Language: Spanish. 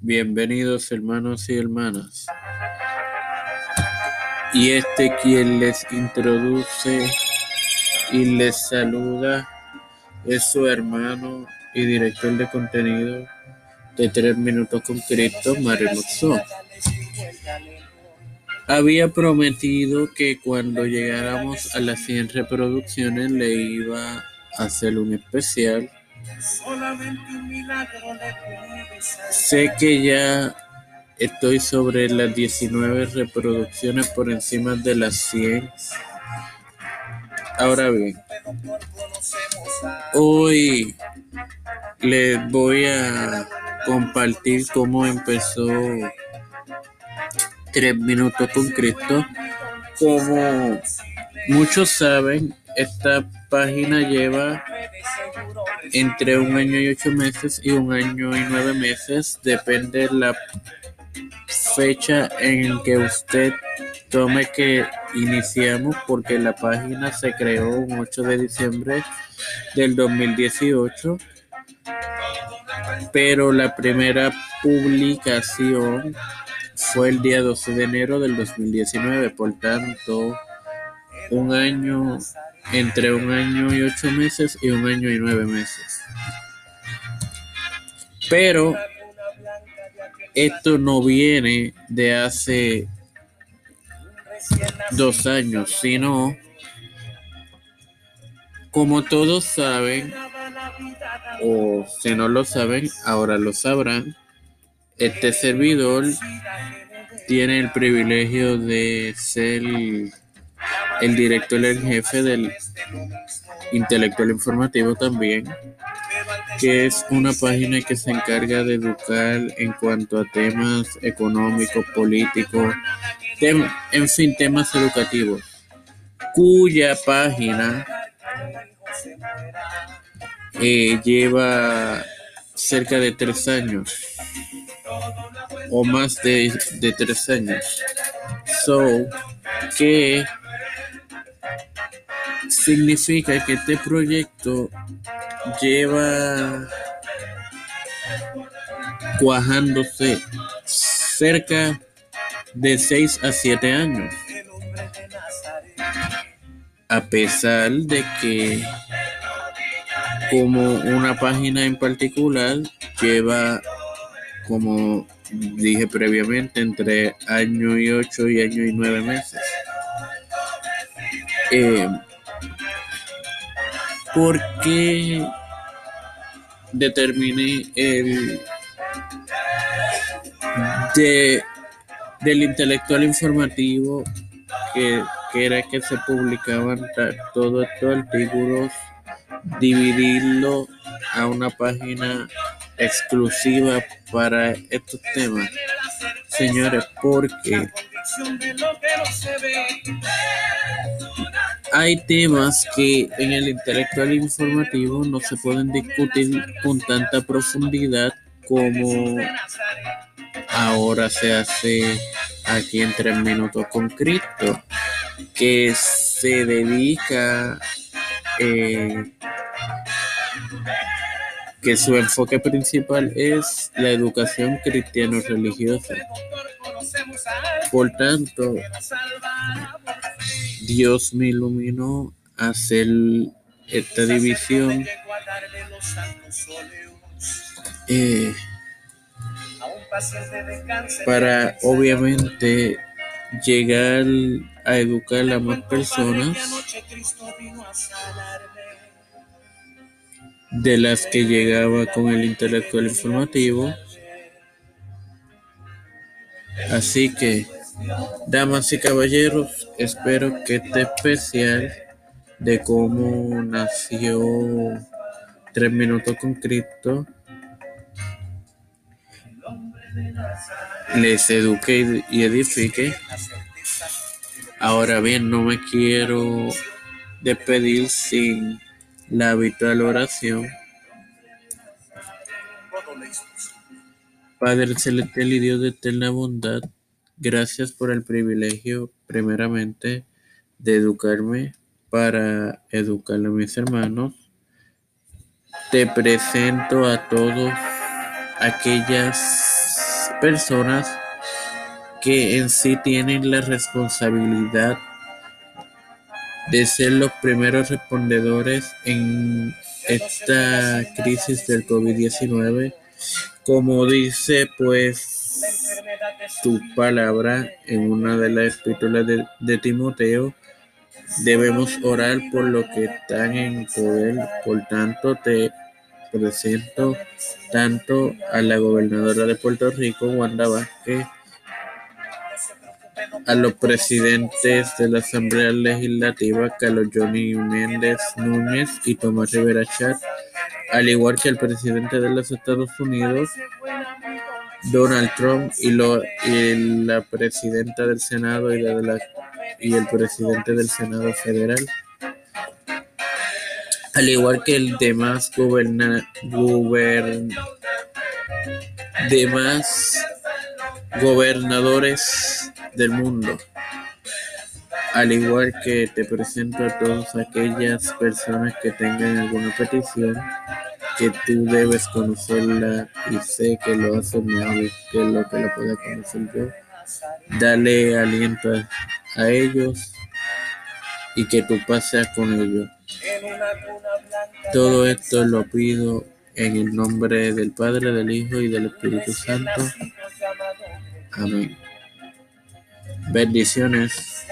Bienvenidos hermanos y hermanas. Y este quien les introduce y les saluda es su hermano y director de contenido de Tres Minutos con Cristo, Mario. Había prometido que cuando llegáramos a las 100 reproducciones le iba a hacer un especial. Sé que ya estoy sobre las 19 reproducciones por encima de las 100. Ahora bien, hoy les voy a compartir cómo empezó Tres Minutos con Cristo. Como muchos saben, esta página lleva entre un año y ocho meses y un año y nueve meses. Depende la fecha en que usted tome que iniciamos porque la página se creó un 8 de diciembre del 2018 pero la primera publicación fue el día 12 de enero del 2019, por tanto, un año, entre un año y ocho meses y un año y nueve meses. Pero esto no viene de hace dos años, sino, como todos saben, o si no lo saben, ahora lo sabrán, este servidor tiene el privilegio de ser el director en jefe del intelectual informativo también, que es una página que se encarga de educar en cuanto a temas económicos, políticos, en fin, temas educativos, cuya página eh, lleva cerca de tres años o más de, de tres años. So, que significa que este proyecto lleva cuajándose cerca de seis a siete años. A pesar de que como una página en particular lleva, como dije previamente, entre año y ocho y año y nueve meses. Eh, ¿Por qué determiné el de, del intelectual informativo que, que era que se publicaban todos estos artículos dividirlo a una página exclusiva para estos temas, señores, porque hay temas que en el intelectual informativo no se pueden discutir con tanta profundidad como ahora se hace aquí en tres minutos con Cristo, que se dedica eh, que su enfoque principal es la educación cristiano-religiosa. Por tanto, Dios me iluminó a hacer esta división. eh, para obviamente llegar a educar a más personas de las que llegaba con el intelectual informativo. Así que, damas y caballeros, espero que este especial de cómo nació Tres Minutos con Cristo les eduque y edifique. Ahora bien, no me quiero despedir sin la habitual oración. Padre celestial y Dios de eterna bondad, gracias por el privilegio, primeramente, de educarme para educar a mis hermanos. Te presento a todos aquellas personas que en sí tienen la responsabilidad de ser los primeros respondedores en esta crisis del COVID-19. Como dice pues tu palabra en una de las epístolas de, de Timoteo, debemos orar por los que están en poder. Por tanto, te presento tanto a la gobernadora de Puerto Rico, Wanda Vázquez, a los presidentes de la Asamblea Legislativa, Carlos Johnny Méndez Núñez y Tomás Rivera Chat, al igual que el presidente de los Estados Unidos, Donald Trump, y, lo, la presidenta del Senado y el presidente del Senado Federal al igual que el demás goberna, gobern, demás gobernadores del mundo. Al igual que te presento a todas aquellas personas que tengan alguna petición, que tú debes conocerla y sé que lo hace mejor que lo que lo pueda conocer yo. Dale aliento a, a ellos y que tú pases con ellos. Todo esto lo pido en el nombre del Padre, del Hijo y del Espíritu Santo. Amén. Bendiciones.